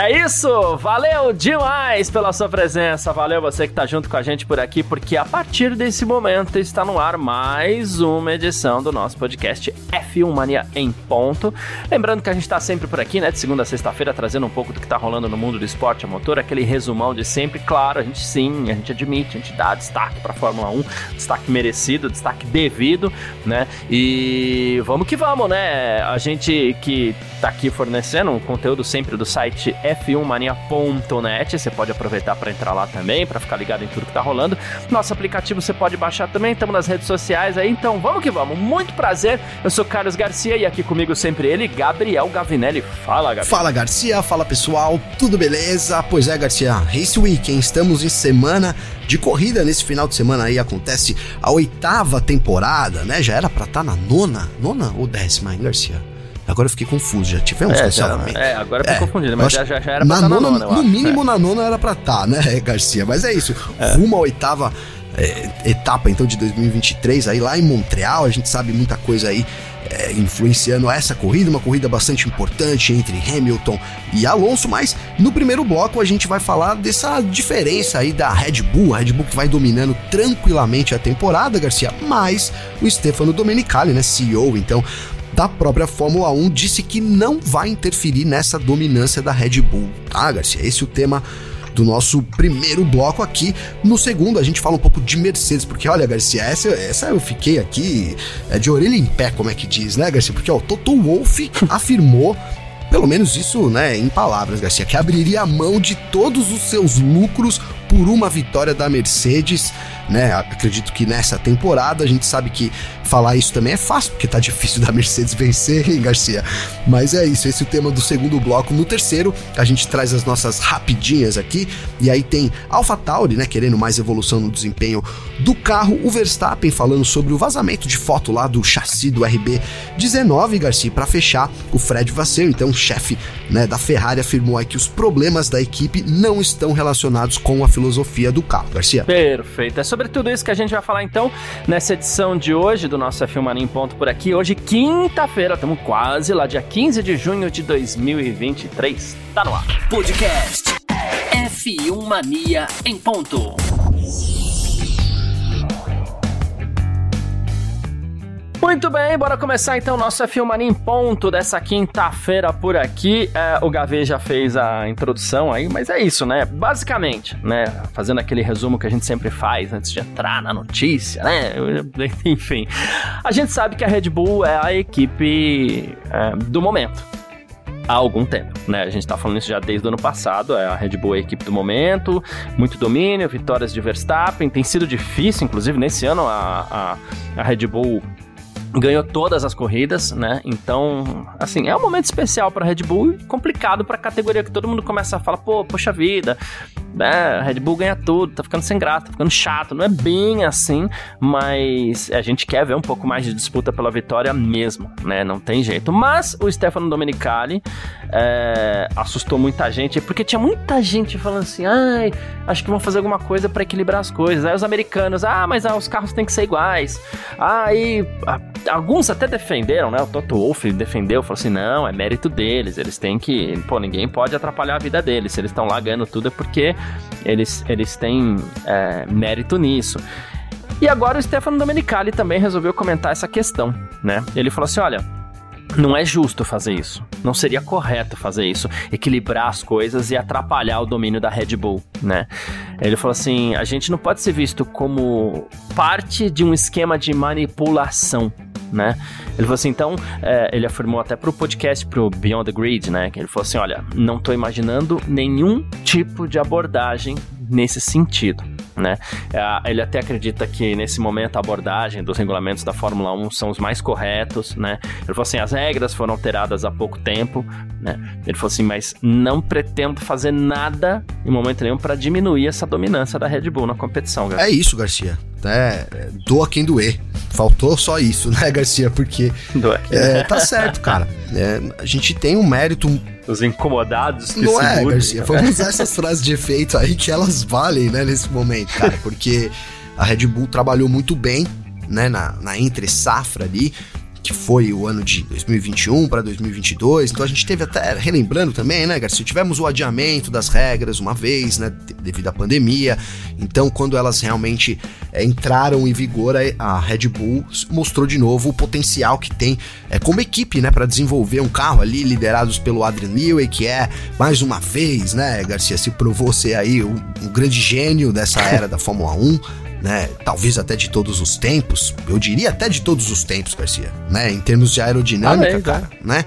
É isso, valeu demais pela sua presença, valeu você que tá junto com a gente por aqui, porque a partir desse momento está no ar mais uma edição do nosso podcast F1 Mania em ponto. Lembrando que a gente tá sempre por aqui, né, de segunda a sexta-feira, trazendo um pouco do que tá rolando no mundo do esporte a motor, aquele resumão de sempre. Claro, a gente sim, a gente admite, a gente dá destaque pra Fórmula 1, destaque merecido, destaque devido, né, e vamos que vamos, né, a gente que tá aqui fornecendo um conteúdo sempre do site f1mania.net. Você pode aproveitar para entrar lá também, para ficar ligado em tudo que tá rolando. Nosso aplicativo você pode baixar também, estamos nas redes sociais aí, então vamos que vamos. Muito prazer. Eu sou Carlos Garcia e aqui comigo sempre ele, Gabriel Gavinelli. Fala, Gabriel. Fala, Garcia. Fala, pessoal. Tudo beleza? Pois é, Garcia. Race Week, hein? Estamos em semana de corrida nesse final de semana aí acontece a oitava temporada, né? Já era pra estar tá na nona, nona ou décima, hein, Garcia? Agora eu fiquei confuso, já tivemos é, cancelamento. É, agora eu é, confundido, mas já, já, já, era pra na, nona, na nona. No mínimo é. na nona era pra estar, tá, né, Garcia? Mas é isso. É. Rumo à oitava é, etapa, então, de 2023, aí lá em Montreal, a gente sabe muita coisa aí é, influenciando essa corrida, uma corrida bastante importante entre Hamilton e Alonso, mas no primeiro bloco a gente vai falar dessa diferença aí da Red Bull, a Red Bull que vai dominando tranquilamente a temporada, Garcia, mas o Stefano Domenicali, né, CEO, então, da própria Fórmula 1 disse que não vai interferir nessa dominância da Red Bull, tá, Garcia? Esse é o tema do nosso primeiro bloco aqui. No segundo, a gente fala um pouco de Mercedes, porque olha, Garcia, essa, essa eu fiquei aqui é, de orelha em pé, como é que diz, né, Garcia? Porque ó, o Toto Wolff afirmou pelo menos isso, né, em palavras, Garcia, que abriria a mão de todos os seus lucros por uma vitória da Mercedes, né? Acredito que nessa temporada a gente sabe que falar isso também é fácil, porque tá difícil da Mercedes vencer, hein, Garcia? Mas é isso, esse é o tema do segundo bloco. No terceiro, a gente traz as nossas rapidinhas aqui, e aí tem AlphaTauri, né, querendo mais evolução no desempenho do carro, o Verstappen falando sobre o vazamento de foto lá do chassi do RB19, Garcia, para fechar o Fred Vasseur, então chefe, né, da Ferrari afirmou aí que os problemas da equipe não estão relacionados com a filosofia do carro, Garcia. Perfeito. É sobre tudo isso que a gente vai falar então nessa edição de hoje do nosso F1 Mania em Ponto por aqui. Hoje, quinta-feira, estamos quase lá, dia 15 de junho de 2023. Tá no ar. Podcast F1 Mania em Ponto. Muito bem, bora começar então nosso F1 em ponto dessa quinta-feira por aqui. É, o Gavê já fez a introdução aí, mas é isso, né? Basicamente, né? Fazendo aquele resumo que a gente sempre faz antes de entrar na notícia, né? Enfim, a gente sabe que a Red Bull é a equipe é, do momento há algum tempo, né? A gente tá falando isso já desde o ano passado, é a Red Bull é a equipe do momento, muito domínio, vitórias de Verstappen, tem sido difícil, inclusive nesse ano a, a, a Red Bull ganhou todas as corridas, né? Então, assim, é um momento especial para Red Bull e complicado para a categoria que todo mundo começa a falar, pô, poxa vida, né? Red Bull ganha tudo, tá ficando sem graça, tá ficando chato. Não é bem assim, mas a gente quer ver um pouco mais de disputa pela vitória mesmo, né? Não tem jeito. Mas o Stefano Domenicali é, assustou muita gente, porque tinha muita gente falando assim, ai, acho que vão fazer alguma coisa para equilibrar as coisas. Aí os americanos, ah, mas ah, os carros têm que ser iguais. Aí alguns até defenderam, né? O Toto Wolff defendeu, falou assim: não, é mérito deles, eles têm que. Pô, ninguém pode atrapalhar a vida deles. Se eles estão lá ganhando tudo é porque eles, eles têm é, mérito nisso. E agora o Stefano Domenicali também resolveu comentar essa questão, né? Ele falou assim: olha, não é justo fazer isso. Não seria correto fazer isso, equilibrar as coisas e atrapalhar o domínio da Red Bull, né? Ele falou assim: a gente não pode ser visto como parte de um esquema de manipulação. Né? Ele falou assim, então, é, ele afirmou até pro podcast, pro Beyond the Grid, né? Que ele falou assim: olha, não tô imaginando nenhum tipo de abordagem nesse sentido. né? É, ele até acredita que nesse momento a abordagem dos regulamentos da Fórmula 1 são os mais corretos, né? Ele falou assim, as regras foram alteradas há pouco tempo, né? Ele falou assim, mas não pretendo fazer nada em momento nenhum para diminuir essa dominância da Red Bull na competição. Garcia. É isso, Garcia. É, doa quem doer. Faltou só isso, né, Garcia? Porque é, tá certo, cara. É, a gente tem um mérito os incomodados que Não é, Garcia. Vamos usar essas frases de efeito aí que elas valem, né, nesse momento, cara. Porque a Red Bull trabalhou muito bem, né, na, na entre safra ali que foi o ano de 2021 para 2022. Então a gente teve até, relembrando também, né, Garcia? Tivemos o adiamento das regras uma vez, né, devido à pandemia. Então, quando elas realmente é, entraram em vigor, a Red Bull mostrou de novo o potencial que tem é, como equipe, né, para desenvolver um carro ali liderados pelo Adrian Newey, que é mais uma vez, né, Garcia, se provou ser aí um, um grande gênio dessa era da Fórmula 1 né? Talvez até de todos os tempos, eu diria até de todos os tempos, Garcia, né? Em termos de aerodinâmica, ah, é, cara, né?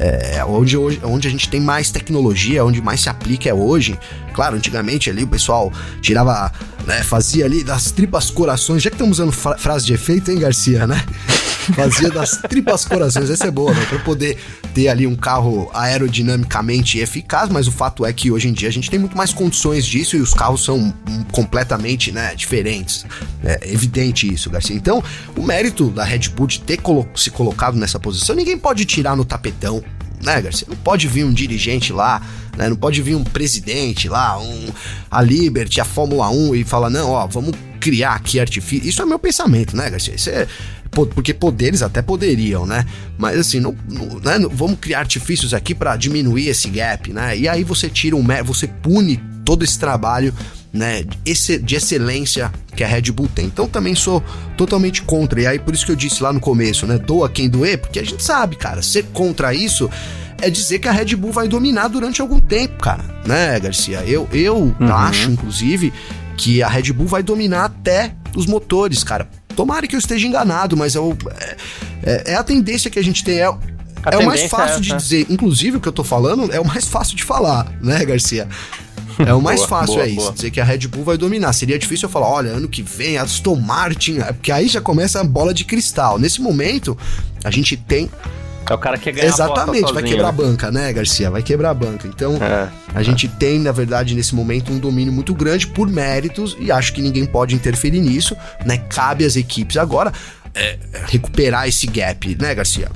É, onde, hoje, onde a gente tem mais tecnologia, onde mais se aplica é hoje. Claro, antigamente ali o pessoal tirava, né, fazia ali das tripas corações, já que estamos usando frase de efeito, hein, Garcia, né? Fazia das tripas corações, essa é boa, né? Pra poder ter ali um carro aerodinamicamente eficaz, mas o fato é que hoje em dia a gente tem muito mais condições disso e os carros são completamente, né, diferentes. É evidente isso, Garcia. Então, o mérito da Red Bull de ter colo se colocado nessa posição, ninguém pode tirar no tapetão né, Garcia? Não pode vir um dirigente lá, né? Não pode vir um presidente lá, um a Liberty, a Fórmula 1 e falar, não, ó, vamos criar aqui artifício. Isso é meu pensamento, né, Garcia? Isso é porque poderes até poderiam, né? Mas assim, não, não, né? vamos criar artifícios aqui para diminuir esse gap, né? E aí você tira um, você pune todo esse trabalho né, de excelência que a Red Bull tem. Então também sou totalmente contra. E aí por isso que eu disse lá no começo, né, doa quem doer, porque a gente sabe, cara, ser contra isso é dizer que a Red Bull vai dominar durante algum tempo, cara, né, Garcia? Eu, eu uhum. acho, inclusive, que a Red Bull vai dominar até os motores, cara. Tomara que eu esteja enganado, mas é, é, é a tendência que a gente tem. É, é o mais fácil é de dizer. Inclusive, o que eu tô falando é o mais fácil de falar, né, Garcia? É o mais boa, fácil, boa, é isso. Boa. Dizer que a Red Bull vai dominar. Seria difícil eu falar, olha, ano que vem, Aston Martin. É porque aí já começa a bola de cristal. Nesse momento, a gente tem. É o cara que ganha Exatamente, vai quebrar a banca, né, Garcia? Vai quebrar a banca. Então, é, a é. gente tem, na verdade, nesse momento, um domínio muito grande por méritos e acho que ninguém pode interferir nisso, né? Cabe às equipes agora é, recuperar esse gap, né, Garcia?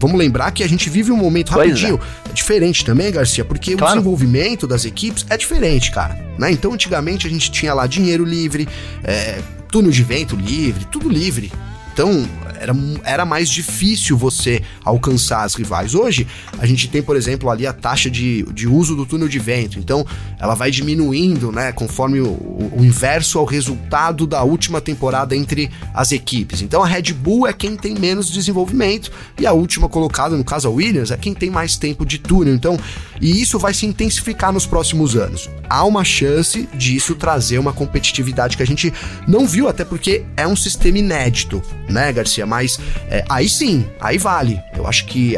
Vamos lembrar que a gente vive um momento rapidinho é. diferente também, Garcia, porque claro. o desenvolvimento das equipes é diferente, cara. Né? Então, antigamente a gente tinha lá dinheiro livre, é, túnel de vento livre, tudo livre. Então, era, era mais difícil você alcançar as rivais. Hoje, a gente tem, por exemplo, ali a taxa de, de uso do túnel de vento. Então, ela vai diminuindo, né, conforme o, o inverso ao resultado da última temporada entre as equipes. Então, a Red Bull é quem tem menos desenvolvimento e a última colocada, no caso a Williams, é quem tem mais tempo de túnel. Então, e isso vai se intensificar nos próximos anos. Há uma chance disso trazer uma competitividade que a gente não viu, até porque é um sistema inédito, né, Garcia? Mas é, aí sim, aí vale. Eu acho que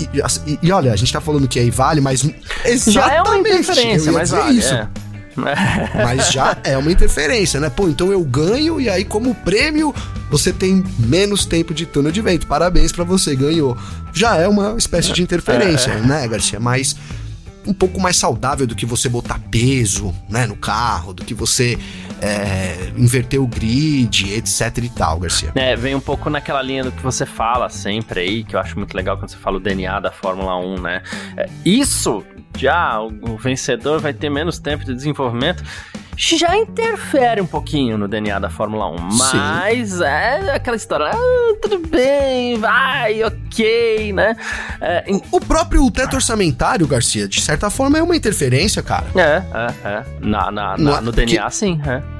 e, e, e, olha, a gente tá falando que aí vale, mas. Exatamente, já é uma interferência, mas vale, isso. É. Mas já é uma interferência, né? Pô, então eu ganho e aí, como prêmio, você tem menos tempo de túnel de vento. Parabéns para você, ganhou. Já é uma espécie de interferência, é. né, Garcia? Mas um pouco mais saudável do que você botar peso né, no carro, do que você é, inverter o grid, etc e tal, Garcia. É, vem um pouco naquela linha do que você fala sempre aí, que eu acho muito legal quando você fala o DNA da Fórmula 1, né? É, isso já, o vencedor vai ter menos tempo de desenvolvimento já interfere um pouquinho no DNA da Fórmula 1. Mas Sim. é aquela história, ah, tudo bem, vai, ok, né? É, o próprio teto orçamentário, Garcia, de certa forma é uma interferência, cara. É, é, é. Na, na, na no, no DNA, sim, é.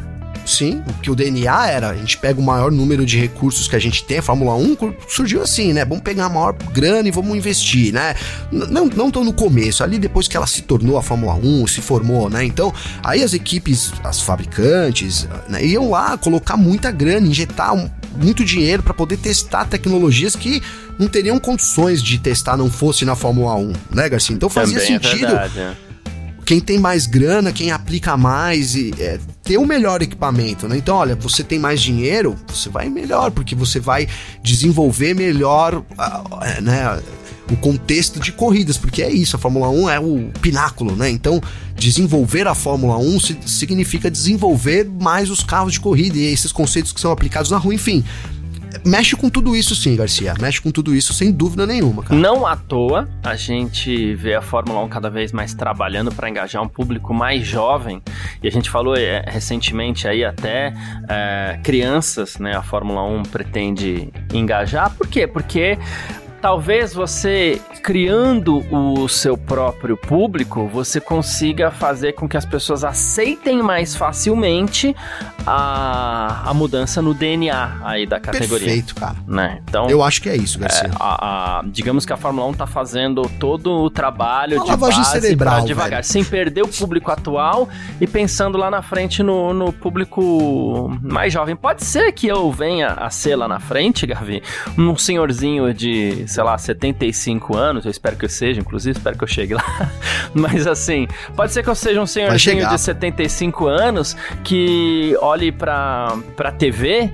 Sim, que o DNA era, a gente pega o maior número de recursos que a gente tem, a Fórmula 1 surgiu assim, né? Vamos pegar a maior grana e vamos investir, né? Não, não tão no começo, ali depois que ela se tornou a Fórmula 1, se formou, né? Então, aí as equipes, as fabricantes, né, iam lá colocar muita grana, injetar um, muito dinheiro para poder testar tecnologias que não teriam condições de testar não fosse na Fórmula 1, né, Garcia? Então fazia Também é sentido. É verdade, é. Quem tem mais grana, quem aplica mais e é, ter o melhor equipamento, né? Então, olha, você tem mais dinheiro, você vai melhor, porque você vai desenvolver melhor, né? o contexto de corridas, porque é isso, a Fórmula 1 é o pináculo, né? Então, desenvolver a Fórmula 1 significa desenvolver mais os carros de corrida e esses conceitos que são aplicados na rua, enfim. Mexe com tudo isso sim, Garcia. Mexe com tudo isso sem dúvida nenhuma, cara. Não à toa a gente vê a Fórmula 1 cada vez mais trabalhando para engajar um público mais jovem. E a gente falou é, recentemente aí até é, crianças, né? A Fórmula 1 pretende engajar. Por quê? Porque talvez você criando o seu próprio público, você consiga fazer com que as pessoas aceitem mais facilmente a, a mudança no DNA aí da categoria. Perfeito, cara. Né? Então, eu acho que é isso, Garcia. É, a, a, digamos que a Fórmula 1 tá fazendo todo o trabalho Uma de base cerebral, devagar, velho. sem perder o público atual e pensando lá na frente no, no público mais jovem. Pode ser que eu venha a ser lá na frente, Gavi, um senhorzinho de sei lá, 75 anos, eu espero que eu seja, inclusive, espero que eu chegue lá. Mas assim, pode ser que eu seja um senhorzinho de 75 anos que olhe pra, pra TV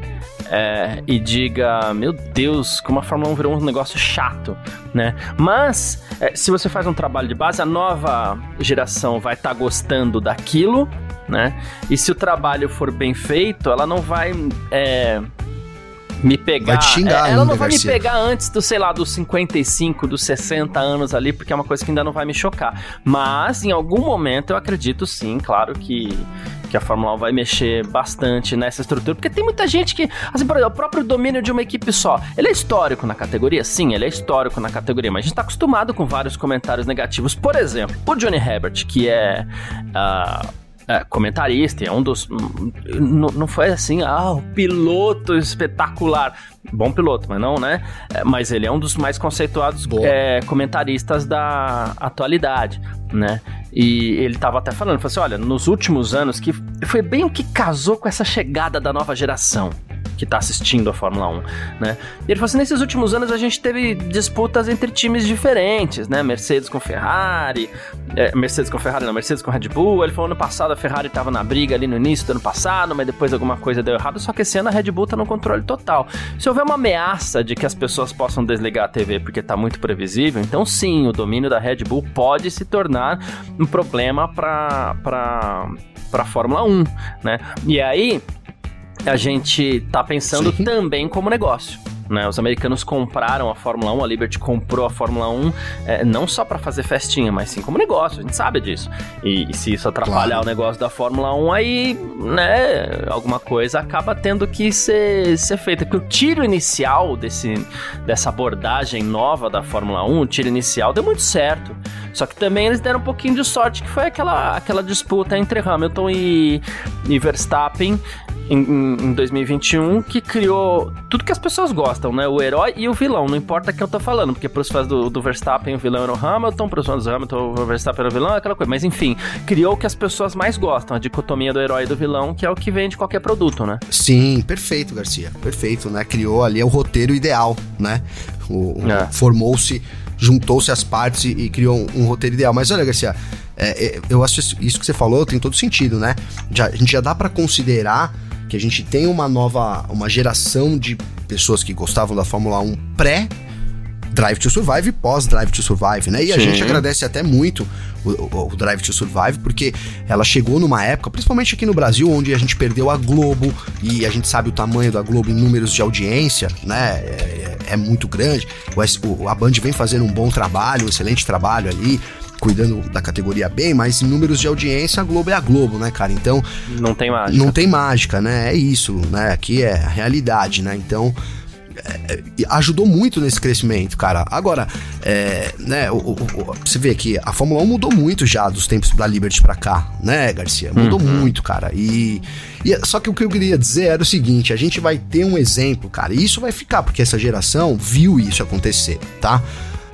é, e diga: Meu Deus, como a Fórmula 1 virou um negócio chato, né? Mas, é, se você faz um trabalho de base, a nova geração vai estar tá gostando daquilo, né? E se o trabalho for bem feito, ela não vai. É, me pegar. Vai te xingar é, ela não ainda, vai Garcia. me pegar antes do, sei lá, dos 55, dos 60 anos ali, porque é uma coisa que ainda não vai me chocar. Mas, em algum momento, eu acredito sim, claro que que a Fórmula 1 vai mexer bastante nessa estrutura, porque tem muita gente que, assim, por exemplo, o próprio domínio de uma equipe só, ele é histórico na categoria? Sim, ele é histórico na categoria, mas a gente tá acostumado com vários comentários negativos. Por exemplo, o Johnny Herbert, que é uh, é, comentarista, é um dos. Não, não foi assim, ah, o piloto espetacular. Bom piloto, mas não, né? É, mas ele é um dos mais conceituados é, comentaristas da atualidade, né? E ele tava até falando, falou assim: olha, nos últimos anos, que foi bem o que casou com essa chegada da nova geração que tá assistindo a Fórmula 1, né? E ele falou assim, nesses últimos anos a gente teve disputas entre times diferentes, né? Mercedes com Ferrari, é, Mercedes com Ferrari, não, Mercedes com Red Bull. Ele falou ano passado a Ferrari tava na briga ali no início do ano passado, mas depois alguma coisa deu errado, só que esse ano a Red Bull tá no controle total. Se houver uma ameaça de que as pessoas possam desligar a TV porque tá muito previsível, então sim, o domínio da Red Bull pode se tornar um problema para para Fórmula 1, né? E aí a gente tá pensando Sim. também como negócio. Né, os americanos compraram a Fórmula 1, a Liberty comprou a Fórmula 1 é, não só para fazer festinha, mas sim como negócio, a gente sabe disso. E, e se isso atrapalhar claro. o negócio da Fórmula 1, aí, né, alguma coisa acaba tendo que ser, ser feita. Porque o tiro inicial desse, dessa abordagem nova da Fórmula 1, o tiro inicial deu muito certo. Só que também eles deram um pouquinho de sorte, que foi aquela, aquela disputa entre Hamilton e, e Verstappen em, em 2021 que criou tudo que as pessoas gostam, né? O herói e o vilão, não importa quem eu tô falando, porque pros fãs do, do Verstappen o vilão era o Hamilton, pros fãs do Hamilton o Verstappen era o vilão, aquela coisa. Mas enfim, criou o que as pessoas mais gostam, a dicotomia do herói e do vilão, que é o que vende qualquer produto, né? Sim, perfeito, Garcia. Perfeito, né? Criou ali o roteiro ideal, né? É. Formou-se juntou-se as partes e, e criou um, um, roteiro ideal. Mas olha, Garcia, é, é, eu acho isso que você falou tem todo sentido, né? Já, a gente já dá para considerar que a gente tem uma nova, uma geração de pessoas que gostavam da Fórmula 1 pré Drive to Survive e pós Drive to Survive, né? E Sim. a gente agradece até muito o, o, o, Drive to Survive, porque ela chegou numa época, principalmente aqui no Brasil, onde a gente perdeu a Globo e a gente sabe o tamanho da Globo em números de audiência, né? É, é, é muito grande. O, a Band vem fazendo um bom trabalho, um excelente trabalho ali cuidando da categoria bem, mas em números de audiência, a Globo é a Globo, né, cara? Então. Não tem mágica. Não tem mágica, né? É isso, né? Aqui é a realidade, né? Então. É, é ajudou muito nesse crescimento, cara. Agora, é, né, o, o, o, você vê que a Fórmula 1 mudou muito já dos tempos da Liberty pra cá, né, Garcia? Mudou uhum. muito, cara. E, e, só que o que eu queria dizer era o seguinte: a gente vai ter um exemplo, cara, e isso vai ficar, porque essa geração viu isso acontecer, tá?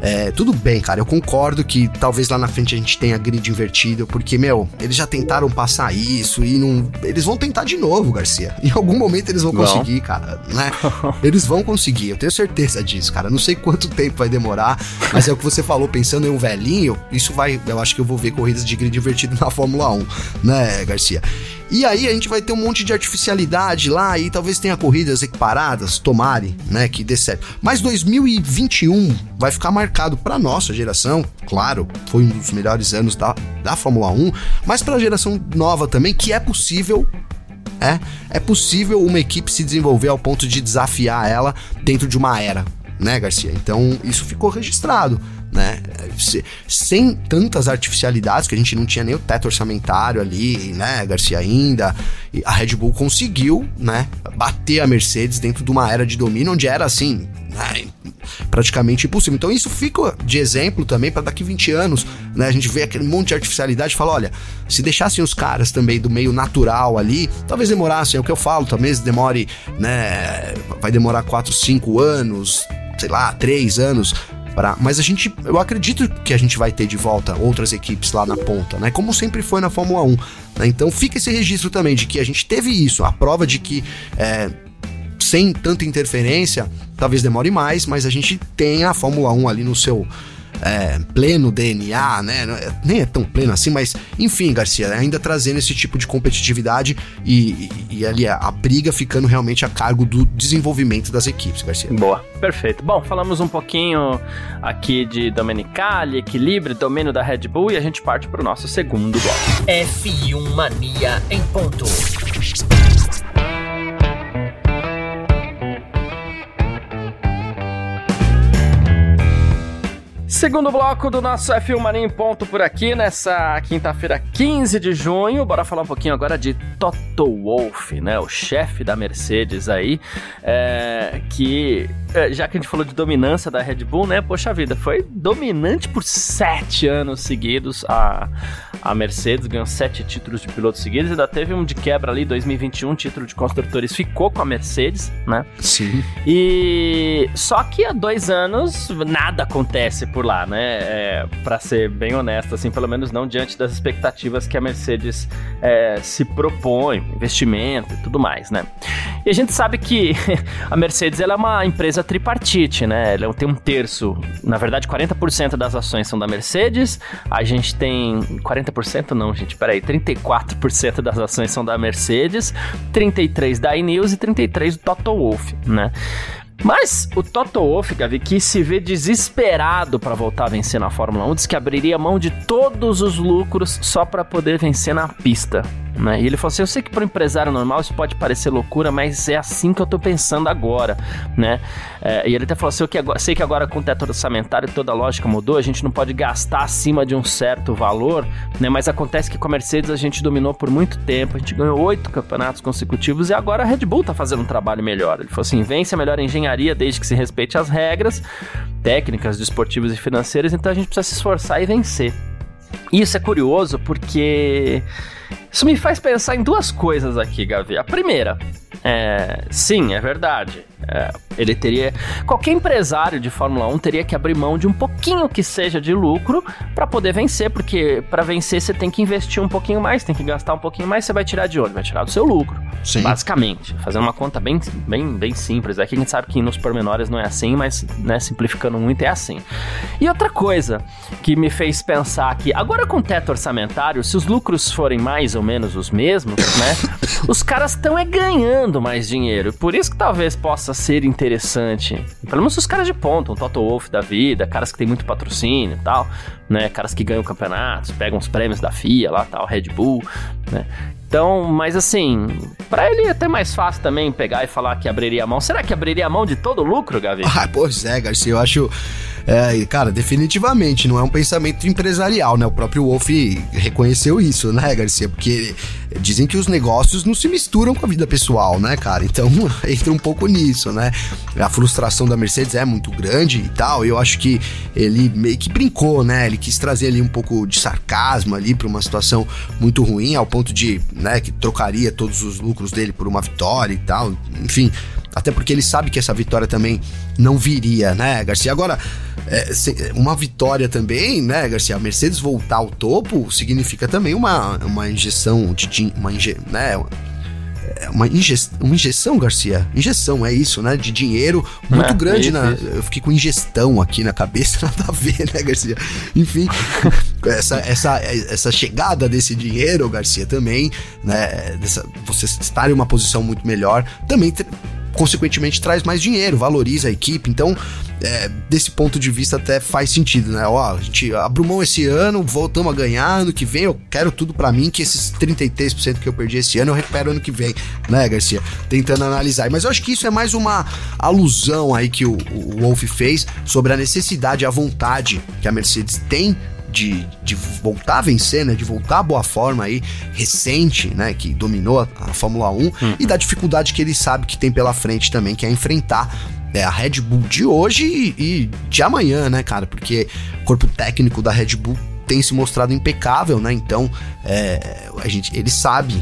É, tudo bem, cara, eu concordo que talvez lá na frente a gente tenha grid invertido, porque, meu, eles já tentaram passar isso e não. Eles vão tentar de novo, Garcia. Em algum momento eles vão conseguir, cara, né? Eles vão conseguir, eu tenho certeza disso, cara. Não sei quanto tempo vai demorar, mas é o que você falou, pensando em um velhinho, isso vai. Eu acho que eu vou ver corridas de grid invertido na Fórmula 1, né, Garcia? E aí a gente vai ter um monte de artificialidade lá e talvez tenha corridas equiparadas, tomare, né, que dê certo. Mas 2021 vai ficar marcado para nossa geração, claro, foi um dos melhores anos da, da Fórmula 1, mas para a geração nova também, que é possível é, é possível uma equipe se desenvolver ao ponto de desafiar ela dentro de uma era, né, Garcia? Então isso ficou registrado né? Sem tantas artificialidades, que a gente não tinha nem o teto orçamentário ali, né, Garcia ainda, a Red Bull conseguiu, né, bater a Mercedes dentro de uma era de domínio onde era assim, né, praticamente impossível. Então isso fica de exemplo também para daqui 20 anos, né, a gente vê aquele monte de artificialidade e fala, olha, se deixassem os caras também do meio natural ali, talvez demorassem, é o que eu falo, talvez demore, né, vai demorar 4, 5 anos, sei lá, 3 anos mas a gente, eu acredito que a gente vai ter de volta outras equipes lá na ponta, né? Como sempre foi na Fórmula 1. Né? Então fica esse registro também de que a gente teve isso, a prova de que é, sem tanta interferência, talvez demore mais, mas a gente tem a Fórmula 1 ali no seu é, pleno DNA, né? É, nem é tão pleno assim, mas enfim, Garcia, ainda trazendo esse tipo de competitividade e, e, e ali a, a, briga ficando realmente a cargo do desenvolvimento das equipes, Garcia. Boa, perfeito. Bom, falamos um pouquinho aqui de Domenicali, equilíbrio, domínio da Red Bull e a gente parte para o nosso segundo bloco. F1 Mania em ponto. Segundo bloco do nosso F1 Mania em ponto por aqui, nessa quinta-feira, 15 de junho. Bora falar um pouquinho agora de Toto Wolff, né? O chefe da Mercedes aí, é, que é, já que a gente falou de dominância da Red Bull, né? Poxa vida, foi dominante por sete anos seguidos. A, a Mercedes ganhou sete títulos de pilotos seguidos, ainda teve um de quebra ali, 2021, título de construtores ficou com a Mercedes, né? Sim. E só que há dois anos nada acontece por lá, né? É, para ser bem honesto, assim, pelo menos não diante das expectativas que a Mercedes é, se propõe, investimento e tudo mais, né? E a gente sabe que a Mercedes ela é uma empresa tripartite, né? Ela tem um terço, na verdade, 40% das ações são da Mercedes, a gente tem 40% não, gente, peraí, 34% das ações são da Mercedes, 33 da iNews e 33 do Toto Wolff, né? Mas o Toto Wolff, Gavi, que se vê desesperado para voltar a vencer na Fórmula 1, diz que abriria mão de todos os lucros só para poder vencer na pista. Né? E ele falou assim: Eu sei que para um empresário normal isso pode parecer loucura, mas é assim que eu tô pensando agora. Né? É, e ele até falou assim: eu que agora, sei que agora com o teto orçamentário toda a lógica mudou, a gente não pode gastar acima de um certo valor, né? mas acontece que com a Mercedes a gente dominou por muito tempo, a gente ganhou oito campeonatos consecutivos e agora a Red Bull tá fazendo um trabalho melhor. Ele falou assim: vence a melhor engenharia desde que se respeite as regras técnicas, desportivas e financeiras, então a gente precisa se esforçar e vencer. Isso é curioso porque isso me faz pensar em duas coisas aqui, Gavi. A primeira, é, sim, é verdade. É, ele teria. Qualquer empresário de Fórmula 1 teria que abrir mão de um pouquinho que seja de lucro para poder vencer, porque para vencer você tem que investir um pouquinho mais, tem que gastar um pouquinho mais, você vai tirar de onde? Vai tirar do seu lucro. Sim. Basicamente. Fazendo uma conta bem, bem, bem simples. Aqui a gente sabe que nos pormenores não é assim, mas né, simplificando muito é assim. E outra coisa que me fez pensar que, agora com teto orçamentário, se os lucros forem mais ou menos os mesmos, né? os caras estão é ganhando mais dinheiro. Por isso que talvez possa ser interessante. Pelo menos os caras de ponta, um Toto Wolff da vida, caras que tem muito patrocínio e tal, né? Caras que ganham campeonatos, pegam os prêmios da FIA lá, tal, Red Bull, né? Então, mas assim, para ele é até mais fácil também pegar e falar que abriria a mão. Será que abriria a mão de todo o lucro, Gavi? Ah, pois é, Garcia, eu acho é, cara, definitivamente não é um pensamento empresarial, né? O próprio Wolf reconheceu isso, né, Garcia? Porque dizem que os negócios não se misturam com a vida pessoal, né, cara? Então entra um pouco nisso, né? A frustração da Mercedes é muito grande e tal. E eu acho que ele meio que brincou, né? Ele quis trazer ali um pouco de sarcasmo ali para uma situação muito ruim, ao ponto de, né, que trocaria todos os lucros dele por uma vitória e tal. Enfim, até porque ele sabe que essa vitória também não viria, né, Garcia? Agora, é, uma vitória também, né, Garcia? A Mercedes voltar ao topo significa também uma, uma injeção de uma inje, né, é uma, inje, uma injeção, Garcia? Injeção, é isso, né? De dinheiro muito é, grande. Isso, na, isso. Eu fiquei com ingestão aqui na cabeça, nada a ver, né, Garcia? Enfim, essa, essa, essa chegada desse dinheiro, Garcia, também, né? Dessa, você estar em uma posição muito melhor, também consequentemente traz mais dinheiro, valoriza a equipe. Então, é, desse ponto de vista até faz sentido, né? Ó, a gente abriu mão esse ano, voltamos a ganhar, ano que vem eu quero tudo para mim, que esses 33% que eu perdi esse ano eu recupero ano que vem, né, Garcia? Tentando analisar. Mas eu acho que isso é mais uma alusão aí que o, o Wolf fez sobre a necessidade, a vontade que a Mercedes tem de, de voltar a vencer, né? De voltar à boa forma aí, recente, né? Que dominou a, a Fórmula 1 uhum. e da dificuldade que ele sabe que tem pela frente também, que é enfrentar é, a Red Bull de hoje e, e de amanhã, né, cara? Porque o corpo técnico da Red Bull tem se mostrado impecável, né? Então, é, a gente, ele sabe,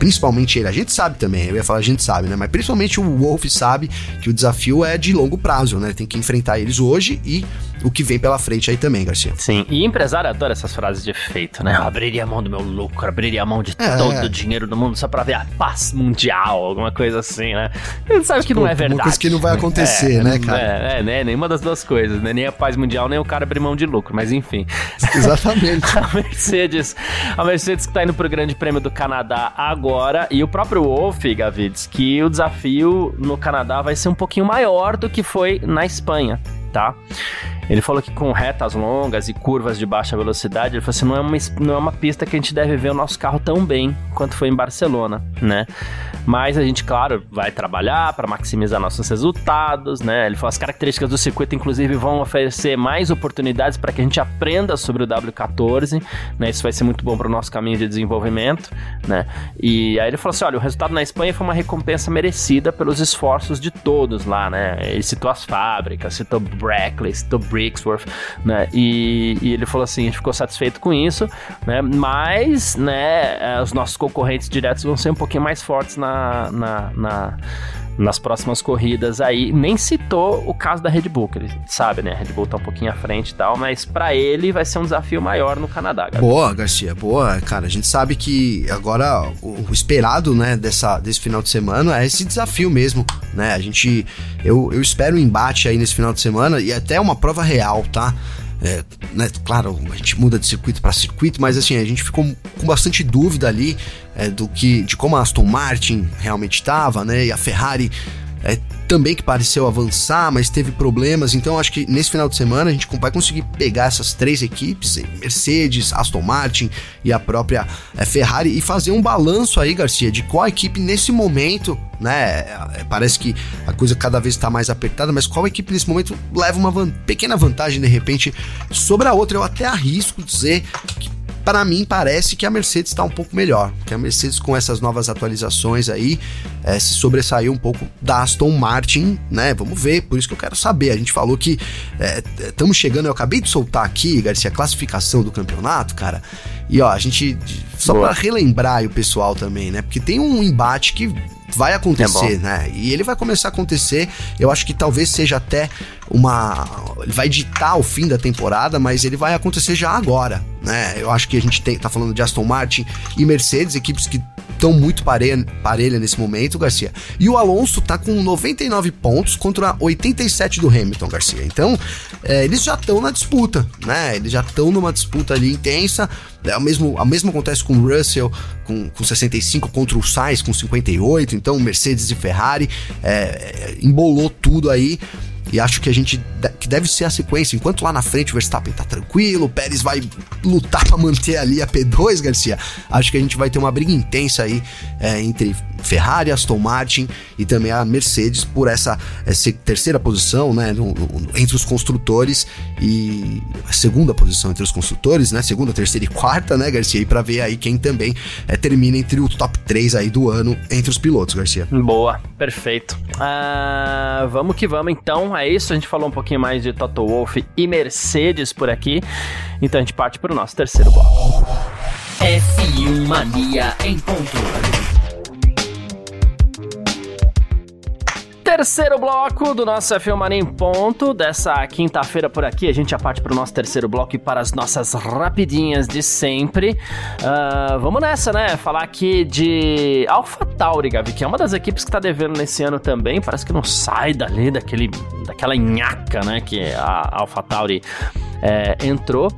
principalmente ele, a gente sabe também, eu ia falar a gente sabe, né? Mas principalmente o Wolf sabe que o desafio é de longo prazo, né? Tem que enfrentar eles hoje e o que vem pela frente aí também, Garcia. Sim, e empresário adora essas frases de efeito, né? Eu abriria a mão do meu lucro, abriria a mão de é, todo o dinheiro do mundo só pra ver a paz mundial, alguma coisa assim, né? Ele sabe que não é verdade. Uma coisa que não vai acontecer, é, né, cara? É, é, né? Nenhuma das duas coisas, né? Nem a paz mundial, nem o cara abrir mão de lucro, mas enfim. Exatamente. a Mercedes, a Mercedes que tá indo pro Grande Prêmio do Canadá agora, e o próprio Wolf, Gavides, que o desafio no Canadá vai ser um pouquinho maior do que foi na Espanha, tá? Ele falou que com retas longas e curvas de baixa velocidade, ele falou assim, não é uma, não é uma pista que a gente deve ver o nosso carro tão bem quanto foi em Barcelona, né? Mas a gente, claro, vai trabalhar para maximizar nossos resultados, né? Ele falou as características do circuito, inclusive, vão oferecer mais oportunidades para que a gente aprenda sobre o W14, né? Isso vai ser muito bom para o nosso caminho de desenvolvimento, né? E aí ele falou assim, olha, o resultado na Espanha foi uma recompensa merecida pelos esforços de todos lá, né? Ele citou as fábricas, citou Brackley, citou Brixworth, né? E, e ele falou assim, a gente ficou satisfeito com isso, né? Mas, né, os nossos concorrentes diretos vão ser um pouquinho mais fortes na na, na, nas próximas corridas aí. Nem citou o caso da Red Bull, que ele sabe, né? A Red Bull tá um pouquinho à frente e tal, mas para ele vai ser um desafio maior no Canadá. Boa, Garcia, boa. Cara, a gente sabe que agora o, o, esperado, né, dessa, desse final de semana é esse desafio mesmo, né? A gente, eu, eu espero um embate aí nesse final de semana e até uma prova real, tá? É, né, claro, a gente muda de circuito para circuito, mas assim, a gente ficou com bastante dúvida ali é, do que de como a Aston Martin realmente estava, né? E a Ferrari é, também que pareceu avançar, mas teve problemas. Então acho que nesse final de semana a gente vai conseguir pegar essas três equipes, Mercedes, Aston Martin e a própria é, Ferrari, e fazer um balanço aí, Garcia, de qual equipe nesse momento, né? É, parece que a coisa cada vez está mais apertada, mas qual equipe nesse momento leva uma van pequena vantagem de repente sobre a outra. Eu até arrisco dizer que para mim parece que a Mercedes está um pouco melhor, que a Mercedes com essas novas atualizações aí é, se sobressaiu um pouco da Aston Martin, né? Vamos ver, por isso que eu quero saber. A gente falou que estamos é, chegando, eu acabei de soltar aqui, Garcia, a classificação do campeonato, cara. E ó, a gente só para relembrar o pessoal também, né? Porque tem um embate que vai acontecer, é né? E ele vai começar a acontecer. Eu acho que talvez seja até uma. Ele vai ditar o fim da temporada, mas ele vai acontecer já agora, né? Eu acho que a gente tem, tá falando de Aston Martin e Mercedes, equipes que estão muito parelha, nesse momento, Garcia. E o Alonso tá com 99 pontos contra 87 do Hamilton, Garcia. Então, é, eles já estão na disputa, né? Eles já estão numa disputa ali intensa. É, o mesmo, a mesma acontece com o Russell com, com 65 contra o Sainz com 58. Então, Mercedes e Ferrari é embolou tudo aí. E acho que a gente que deve ser a sequência. Enquanto lá na frente o Verstappen tá tranquilo, o Pérez vai lutar para manter ali a P2, Garcia. Acho que a gente vai ter uma briga intensa aí é, entre Ferrari, Aston Martin e também a Mercedes por essa, essa terceira posição, né, no, no, entre os construtores e a segunda posição entre os construtores, né, segunda, terceira e quarta, né, Garcia, e para ver aí quem também é, termina entre o top 3 aí do ano entre os pilotos, Garcia. Boa, perfeito. Uh, vamos que vamos então, é isso, a gente falou um pouquinho mais de Toto Wolff e Mercedes por aqui, então a gente parte para o nosso terceiro bloco. F1 Mania em ponto. Terceiro bloco do nosso F1 Mania em ponto dessa quinta-feira por aqui. A gente já parte para o nosso terceiro bloco e para as nossas rapidinhas de sempre. Uh, vamos nessa, né? Falar aqui de AlphaTauri, Gavi, que é uma das equipes que está devendo nesse ano também. Parece que não sai dali daquele, daquela nhaca, né? Que a AlphaTauri é, entrou.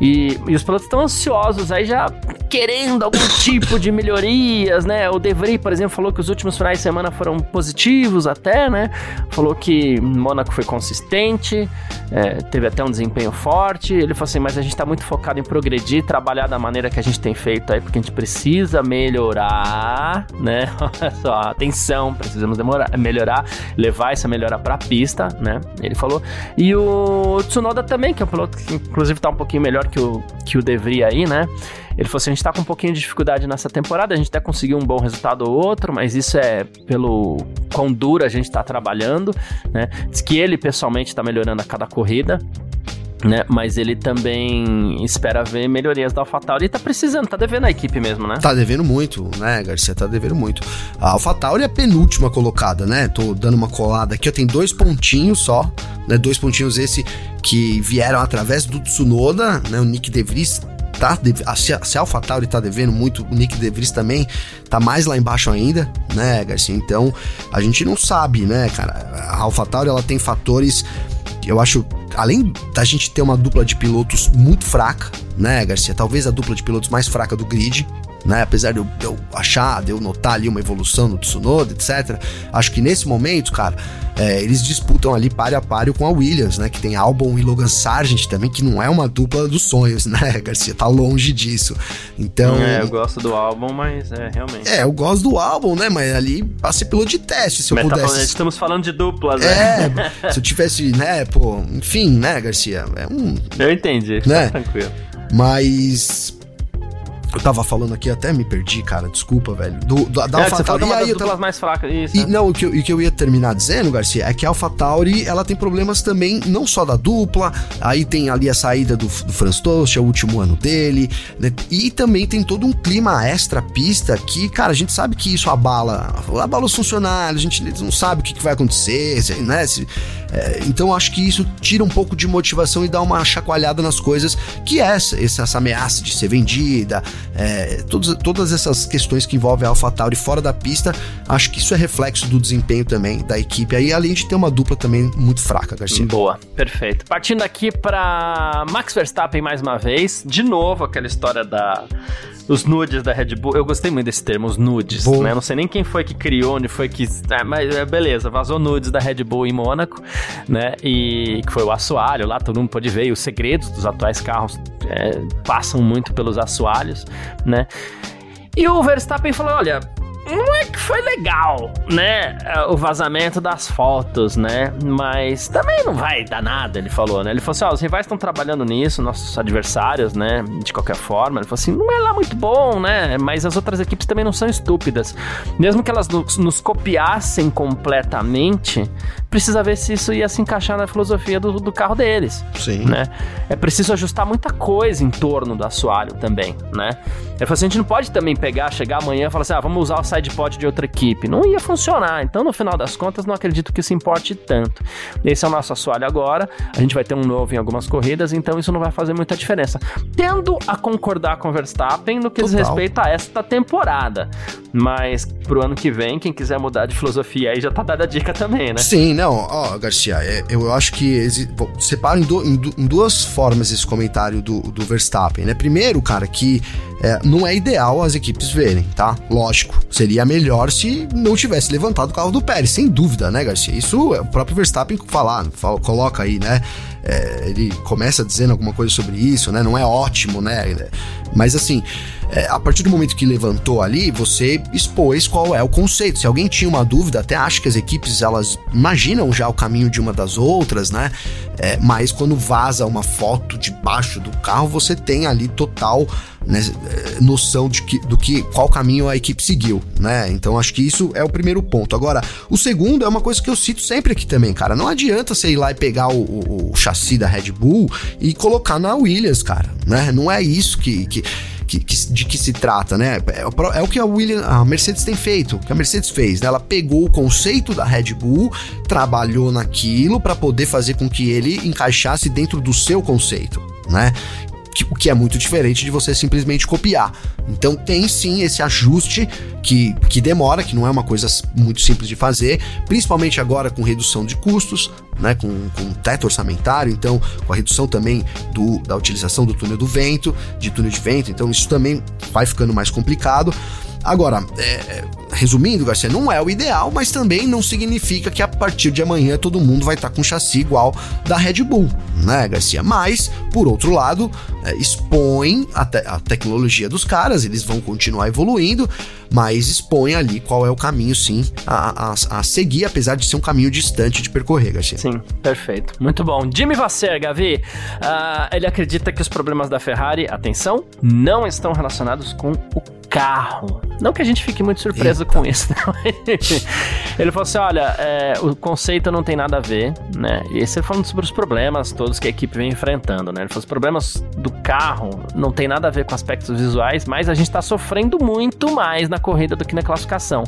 E, e os pilotos estão ansiosos aí já querendo algum tipo de melhorias, né? O De Vries, por exemplo, falou que os últimos finais de semana foram positivos até, né? Falou que Mônaco foi consistente, é, teve até um desempenho forte. Ele falou assim, mas a gente tá muito focado em progredir, trabalhar da maneira que a gente tem feito aí, porque a gente precisa melhorar, né? Olha só, atenção, precisamos demorar, melhorar, levar essa melhora pra pista, né? Ele falou. E o Tsunoda também, que é um piloto que inclusive tá um pouquinho melhor que o, que o De Vries aí, né? Ele falou assim: a gente tá com um pouquinho de dificuldade nessa temporada, a gente até conseguiu um bom resultado ou outro, mas isso é pelo quão duro a gente tá trabalhando, né? Diz que ele pessoalmente tá melhorando a cada corrida. Né? Mas ele também espera ver melhorias da AlphaTauri e tá precisando, tá devendo a equipe mesmo, né? Tá devendo muito, né, Garcia? Tá devendo muito. A AlphaTauri é a penúltima colocada, né? Tô dando uma colada aqui, eu tenho dois pontinhos só, né? Dois pontinhos esse que vieram através do Tsunoda, né? O Nick DeVries tá, se a AlphaTauri tá devendo muito, o Nick DeVries também tá mais lá embaixo ainda, né, Garcia? Então, a gente não sabe, né, cara? A AlphaTauri, ela tem fatores, eu acho, além da gente ter uma dupla de pilotos muito fraca, né, Garcia? Talvez a dupla de pilotos mais fraca do grid, né? Apesar de eu, de eu, achar, de eu notar ali uma evolução no Tsunoda, etc. Acho que nesse momento, cara, é, eles disputam ali páreo a páreo com a Williams, né? Que tem Albon e Logan Sargent também, que não é uma dupla dos sonhos, né, Garcia? Tá longe disso. Então. É, eu gosto do álbum, mas é realmente. É, eu gosto do álbum, né? Mas ali passei piloto de teste, se eu mas tá pudesse. Tá falando, estamos falando de duplas, né? É, se eu tivesse, né, pô, enfim, né, Garcia? É um. Eu entendi, né? Tá tranquilo. Mas eu tava falando aqui, até me perdi, cara. Desculpa, velho. Do, do, da é, AlphaTauri. E aí, tava... mais fracas, isso. E, né? Não, o que, eu, o que eu ia terminar dizendo, Garcia, é que a AlphaTauri, ela tem problemas também, não só da dupla, aí tem ali a saída do, do Franz Tost, é o último ano dele, né? E também tem todo um clima extra-pista que, cara, a gente sabe que isso abala, abala os funcionários, a gente não sabe o que, que vai acontecer, né? Se, é, então acho que isso tira um pouco de motivação e dá uma chacoalhada nas coisas, que é essa, essa ameaça de ser vendida, é, todas, todas essas questões que envolvem a AlphaTauri fora da pista, acho que isso é reflexo do desempenho também da equipe aí, além de ter uma dupla também muito fraca, Garcia. Boa, perfeito. Partindo aqui para Max Verstappen mais uma vez, de novo aquela história da os nudes da Red Bull. Eu gostei muito desse termo, os nudes, né? Não sei nem quem foi que criou, onde foi que. É, mas é, beleza, vazou nudes da Red Bull em Mônaco, né? E que foi o assoalho lá, todo mundo pode ver. E os segredos dos atuais carros é, passam muito pelos assoalhos, né? E o Verstappen falou: olha, não é que foi legal, né? O vazamento das fotos, né? Mas também não vai dar nada, ele falou, né? Ele falou assim: ó, os rivais estão trabalhando nisso, nossos adversários, né? De qualquer forma. Ele falou assim: não é lá muito bom, né? Mas as outras equipes também não são estúpidas. Mesmo que elas nos, nos copiassem completamente, precisa ver se isso ia se encaixar na filosofia do, do carro deles. Sim. Né? É preciso ajustar muita coisa em torno do assoalho também, né? Ele falou assim: a gente não pode também pegar, chegar amanhã e falar assim: ah, vamos usar o sidepod de outra equipe. Não ia funcionar. Então, no final das contas, não acredito que isso importe tanto. Esse é o nosso assoalho agora. A gente vai ter um novo em algumas corridas, então isso não vai fazer muita diferença. Tendo a concordar com o Verstappen no que Total. diz respeito a esta temporada. Mas pro ano que vem, quem quiser mudar de filosofia aí já tá dada a dica também, né? Sim, não, ó, Garcia, é, eu acho que bom, separo em, do, em, duas formas esse comentário do, do Verstappen, né? Primeiro, cara, que é, não é ideal as equipes verem, tá? Lógico, seria melhor se não tivesse levantado o carro do Pérez, sem dúvida, né, Garcia? Isso é o próprio Verstappen falar, fala, coloca aí, né? É, ele começa dizendo alguma coisa sobre isso, né? Não é ótimo, né? Mas assim, é, a partir do momento que levantou ali, você expôs qual é o conceito. Se alguém tinha uma dúvida, até acho que as equipes elas imaginam já o caminho de uma das outras, né? É, mas quando vaza uma foto debaixo do carro, você tem ali total né, é, noção de que, do que qual caminho a equipe seguiu, né? Então acho que isso é o primeiro ponto. Agora, o segundo é uma coisa que eu cito sempre aqui também, cara. Não adianta você ir lá e pegar o, o, o chassi da Red Bull e colocar na Williams, cara, né? Não é isso que, que que, que, de que se trata, né? É, é, o que a, William, a Mercedes tem feito, que a Mercedes fez, né? Ela pegou o conceito da Red Bull, trabalhou naquilo para poder fazer com que ele encaixasse dentro do seu conceito, né? O que é muito diferente de você simplesmente copiar. Então tem sim esse ajuste que, que demora, que não é uma coisa muito simples de fazer, principalmente agora com redução de custos, né, com, com teto orçamentário, então com a redução também do, da utilização do túnel do vento, de túnel de vento, então isso também vai ficando mais complicado. Agora, é, resumindo, Garcia, não é o ideal, mas também não significa que a partir de amanhã todo mundo vai estar tá com chassi igual da Red Bull, né, Garcia? Mas, por outro lado, é, expõe a, te a tecnologia dos caras, eles vão continuar evoluindo, mas expõe ali qual é o caminho, sim, a, a, a, seguir, apesar de ser um caminho distante de percorrer, Garcia. Sim, perfeito. Muito bom. Jimmy Vasser, Gavi, uh, ele acredita que os problemas da Ferrari, atenção, não estão relacionados com o carro. Não que a gente fique muito surpreso Eita. com isso, não. ele falou assim: olha, é, o conceito não tem nada a ver, né? E esse é falando sobre os problemas todos que a equipe vem enfrentando, né? Ele falou: os problemas do carro não tem nada a ver com aspectos visuais, mas a gente está sofrendo muito mais na corrida do que na classificação.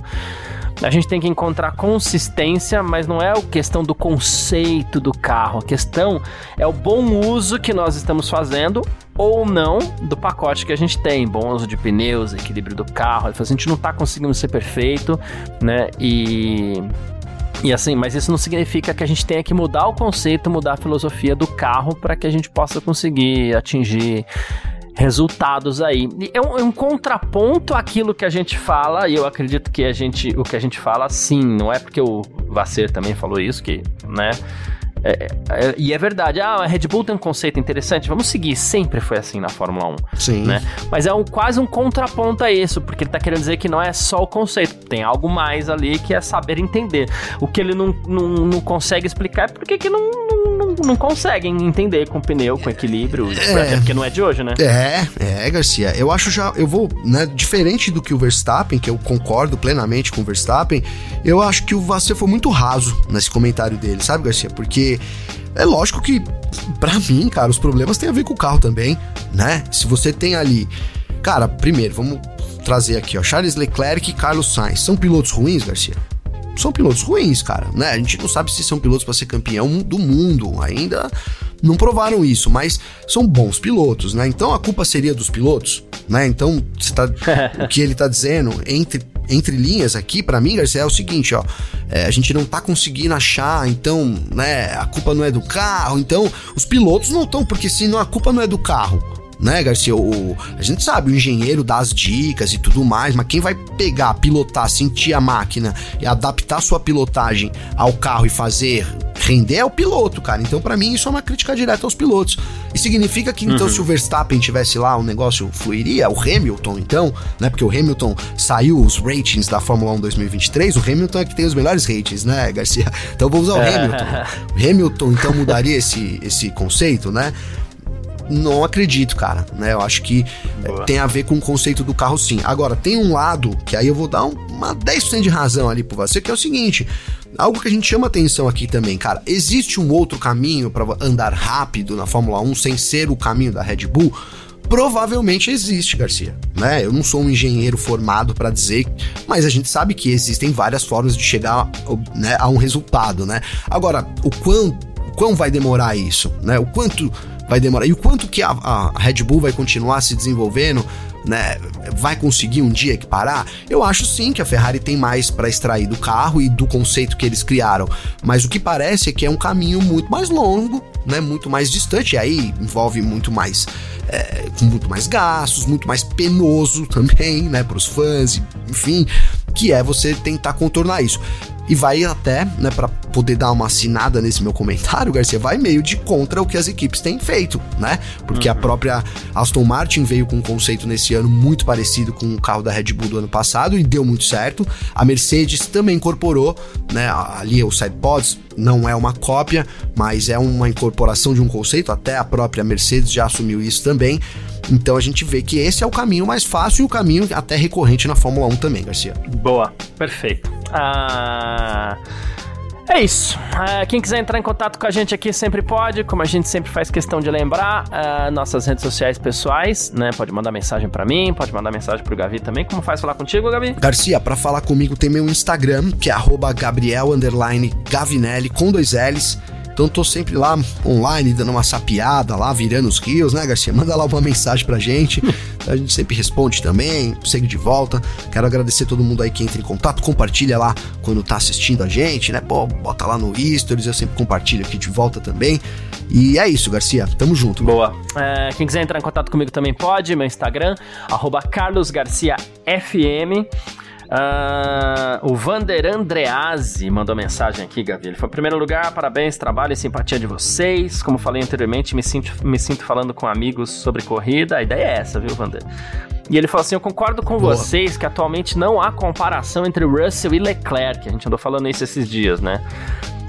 A gente tem que encontrar consistência, mas não é a questão do conceito do carro. A questão é o bom uso que nós estamos fazendo ou não do pacote que a gente tem. Bom uso de pneus, equilíbrio do carro. A gente não está conseguindo ser perfeito, né? E e assim, mas isso não significa que a gente tenha que mudar o conceito, mudar a filosofia do carro para que a gente possa conseguir atingir resultados aí. É um, é um, contraponto àquilo que a gente fala, e eu acredito que a gente, o que a gente fala, sim, não é porque o Vasser também falou isso, que, né? É, é, e é verdade, ah, a Red Bull tem um conceito interessante, vamos seguir, sempre foi assim na Fórmula 1. Sim. Né? Mas é um, quase um contraponto a isso, porque ele tá querendo dizer que não é só o conceito, tem algo mais ali que é saber entender. O que ele não, não, não consegue explicar é porque que não, não, não conseguem entender com pneu, com equilíbrio, é, porque não é de hoje, né? É, é, Garcia, eu acho já, eu vou, né, diferente do que o Verstappen, que eu concordo plenamente com o Verstappen, eu acho que o Vasser foi muito raso nesse comentário dele, sabe, Garcia? Porque é lógico que, para mim, cara, os problemas têm a ver com o carro também, né? Se você tem ali. Cara, primeiro, vamos trazer aqui, ó. Charles Leclerc e Carlos Sainz. São pilotos ruins, Garcia? São pilotos ruins, cara, né? A gente não sabe se são pilotos para ser campeão do mundo. Ainda não provaram isso, mas são bons pilotos, né? Então a culpa seria dos pilotos, né? Então, tá, o que ele tá dizendo entre entre linhas aqui, para mim, Garcia, é o seguinte, ó. É, a gente não tá conseguindo achar, então, né, a culpa não é do carro, então os pilotos não estão, porque se não, a culpa não é do carro, né, Garcia? O, a gente sabe, o engenheiro dá as dicas e tudo mais, mas quem vai pegar, pilotar, sentir a máquina e adaptar sua pilotagem ao carro e fazer render é o piloto, cara. Então, para mim, isso é uma crítica direta aos pilotos. E significa que, então, uhum. se o Verstappen tivesse lá, o negócio fluiria, o Hamilton, então, né? Porque o Hamilton saiu os ratings da Fórmula 1 2023, o Hamilton é que tem os melhores ratings, né, Garcia? Então, vamos ao Hamilton. O Hamilton, então, mudaria esse, esse conceito, né? Não acredito, cara, né? Eu acho que Boa. tem a ver com o conceito do carro sim. Agora, tem um lado que aí eu vou dar uma 10% de razão ali por você, que é o seguinte, algo que a gente chama atenção aqui também, cara, existe um outro caminho para andar rápido na Fórmula 1 sem ser o caminho da Red Bull? Provavelmente existe, Garcia, né? Eu não sou um engenheiro formado para dizer, mas a gente sabe que existem várias formas de chegar né, a um resultado, né? Agora, o quão, quão vai demorar isso, né? O quanto vai demorar. E o quanto que a, a Red Bull vai continuar se desenvolvendo, né? Vai conseguir um dia equiparar? Eu acho sim que a Ferrari tem mais para extrair do carro e do conceito que eles criaram. Mas o que parece é que é um caminho muito mais longo, né? Muito mais distante. E aí envolve muito mais. É, com muito mais gastos, muito mais penoso também, né? Para os fãs, enfim que é você tentar contornar isso. E vai até, né, para poder dar uma assinada nesse meu comentário, Garcia, vai meio de contra o que as equipes têm feito, né? Porque uhum. a própria Aston Martin veio com um conceito nesse ano muito parecido com o carro da Red Bull do ano passado e deu muito certo. A Mercedes também incorporou, né, ali o sidepods, não é uma cópia, mas é uma incorporação de um conceito, até a própria Mercedes já assumiu isso também. Então a gente vê que esse é o caminho mais fácil e o caminho até recorrente na Fórmula 1 também, Garcia. Boa, perfeito. Ah. É isso. Uh, quem quiser entrar em contato com a gente aqui sempre pode, como a gente sempre faz questão de lembrar, uh, nossas redes sociais pessoais, né? Pode mandar mensagem para mim, pode mandar mensagem pro Gavi também. Como faz falar contigo, Gavi? Garcia, para falar comigo tem meu Instagram, que é Gabriel Gavinelli com dois L's. Então tô sempre lá online, dando uma sapiada lá, virando os rios, né, Garcia? Manda lá uma mensagem pra gente. A gente sempre responde também, segue de volta. Quero agradecer todo mundo aí que entra em contato, compartilha lá quando tá assistindo a gente, né? Pô, bota lá no Stories, eu sempre compartilho aqui de volta também. E é isso, Garcia. Tamo junto. Boa. É, quem quiser entrar em contato comigo também pode, meu Instagram, carlosgarciafm. Uh, o Vander Andreazzi mandou mensagem aqui, Gavi. Ele foi em primeiro lugar, parabéns, trabalho e simpatia de vocês. Como falei anteriormente, me sinto, me sinto falando com amigos sobre corrida. A ideia é essa, viu, Vander? E ele falou assim: Eu concordo com Boa. vocês que atualmente não há comparação entre Russell e Leclerc. A gente andou falando isso esses dias, né?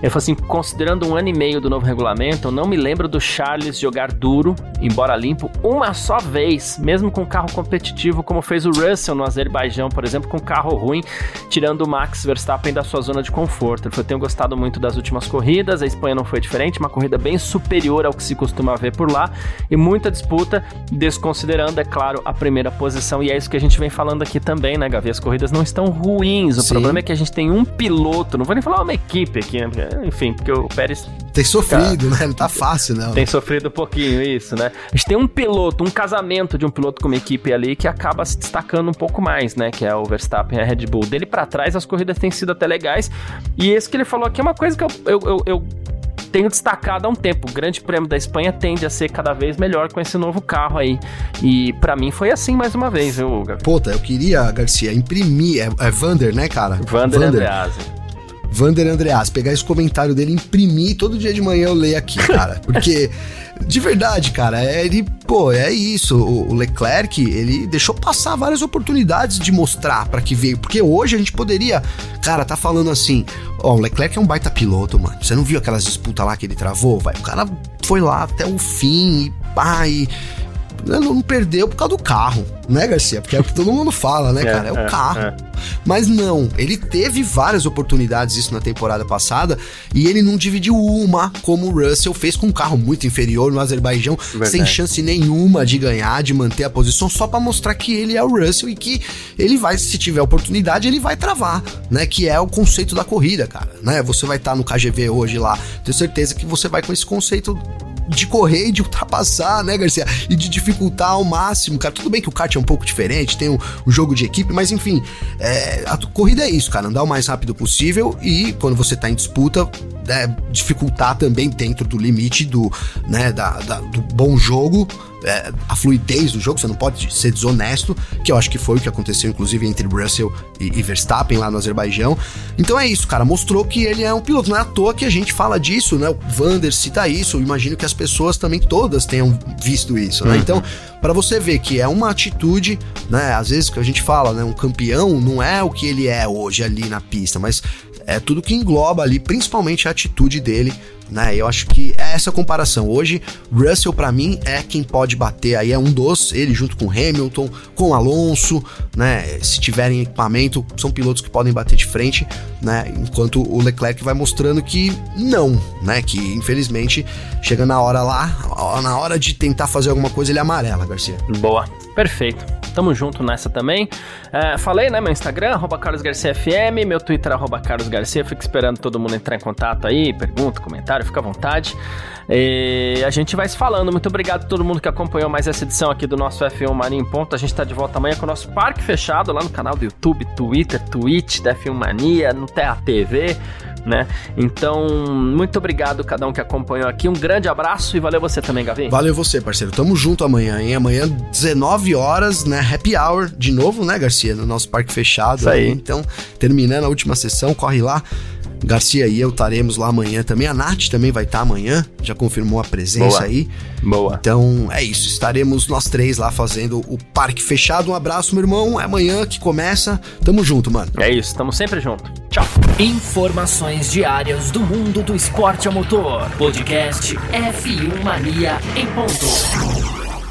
Ele falou assim: considerando um ano e meio do novo regulamento, eu não me lembro do Charles jogar duro, embora limpo, uma só vez, mesmo com carro competitivo, como fez o Russell no Azerbaijão, por exemplo, com carro ruim, tirando o Max Verstappen da sua zona de conforto. Ele falou: tenho gostado muito das últimas corridas, a Espanha não foi diferente, uma corrida bem superior ao que se costuma ver por lá, e muita disputa, desconsiderando, é claro, a primeira posição. E é isso que a gente vem falando aqui também, né, Gavi? As corridas não estão ruins, o Sim. problema é que a gente tem um piloto, não vou nem falar uma equipe aqui, né? Enfim, porque o Pérez. Tem sofrido, né? Não tá fácil, não. Tem sofrido um pouquinho isso, né? A gente tem um piloto, um casamento de um piloto com uma equipe ali que acaba se destacando um pouco mais, né? Que é o Verstappen e a Red Bull. Dele para trás, as corridas têm sido até legais. E esse que ele falou aqui é uma coisa que eu, eu, eu, eu tenho destacado há um tempo. O Grande Prêmio da Espanha tende a ser cada vez melhor com esse novo carro aí. E para mim foi assim mais uma vez, viu, Gabi? Puta, eu queria, Garcia, imprimir. É, é Vander, né, cara? Vander, Vander. Andreazzi. Vander Andreas, pegar esse comentário dele, imprimir todo dia de manhã eu leio aqui, cara. Porque, de verdade, cara, é, ele, pô, é isso. O, Leclerc, ele deixou passar várias oportunidades de mostrar para que veio. Porque hoje a gente poderia, cara, tá falando assim, ó, o Leclerc é um baita piloto, mano. Você não viu aquelas disputas lá que ele travou? Vai, o cara foi lá até o fim e pá, e não perdeu por causa do carro, né, Garcia? Porque é o que todo mundo fala, né, é, cara? É, o é, carro. É. Mas não, ele teve várias oportunidades isso na temporada passada e ele não dividiu uma, como o Russell fez com um carro muito inferior no Azerbaijão, Verdade. sem chance nenhuma de ganhar, de manter a posição, só para mostrar que ele é o Russell e que ele vai, se tiver oportunidade, ele vai travar, né? Que é o conceito da corrida, cara, né? Você vai estar tá no KGV hoje lá, tenho certeza que você vai com esse conceito de correr e de ultrapassar, né, Garcia? E de dificultar ao máximo, cara. Tudo bem que o kart é um pouco diferente, tem um, um jogo de equipe, mas enfim, é, a corrida é isso, cara. Andar o mais rápido possível e quando você tá em disputa, é, dificultar também dentro do limite do, né, da, da do bom jogo é, a fluidez do jogo, você não pode ser desonesto, que eu acho que foi o que aconteceu, inclusive, entre Russell e, e, Verstappen lá no Azerbaijão. Então é isso, cara, mostrou que ele é um piloto. Não é à toa que a gente fala disso, né? O Vander cita isso, eu imagino que as pessoas também todas tenham visto isso, né? Uhum. Então, para você ver que é uma atitude, né? Às vezes que a gente fala, né? Um campeão não é o que ele é hoje ali na pista, mas é tudo que engloba ali, principalmente a atitude dele né? Eu acho que é essa comparação. Hoje, Russell para mim é quem pode bater aí, é um dos, ele junto com Hamilton, com Alonso, né? Se tiverem equipamento, são pilotos que podem bater de frente, né? Enquanto o Leclerc vai mostrando que não, né? Que infelizmente chega na hora lá, na hora de tentar fazer alguma coisa, ele amarela, Garcia. Boa, perfeito. Tamo junto nessa também. É, falei, né? Meu Instagram, carlosgarciafm, meu Twitter, carlosgarcia. Fico esperando todo mundo entrar em contato aí, pergunta, comentário, fica à vontade. E a gente vai se falando. Muito obrigado a todo mundo que acompanhou mais essa edição aqui do nosso F1 Mania em Ponto. A gente tá de volta amanhã com o nosso parque fechado lá no canal do YouTube, Twitter, Twitch da F1 Mania, no Terra TV né? Então, muito obrigado a cada um que acompanhou aqui. Um grande abraço e valeu você também, Gavi. Valeu você, parceiro. Tamo junto amanhã, hein? Amanhã, 19 horas, né? Happy hour de novo, né, Garcia? No nosso parque fechado. Isso aí. Então, terminando a última sessão, corre lá. Garcia e eu estaremos lá amanhã também. A Nath também vai estar amanhã, já confirmou a presença Boa. aí. Boa. Então é isso, estaremos nós três lá fazendo o parque fechado. Um abraço, meu irmão. É amanhã que começa. Tamo junto, mano. É isso, tamo sempre junto. Tchau. Informações diárias do mundo do esporte a motor. Podcast F1 Mania em ponto.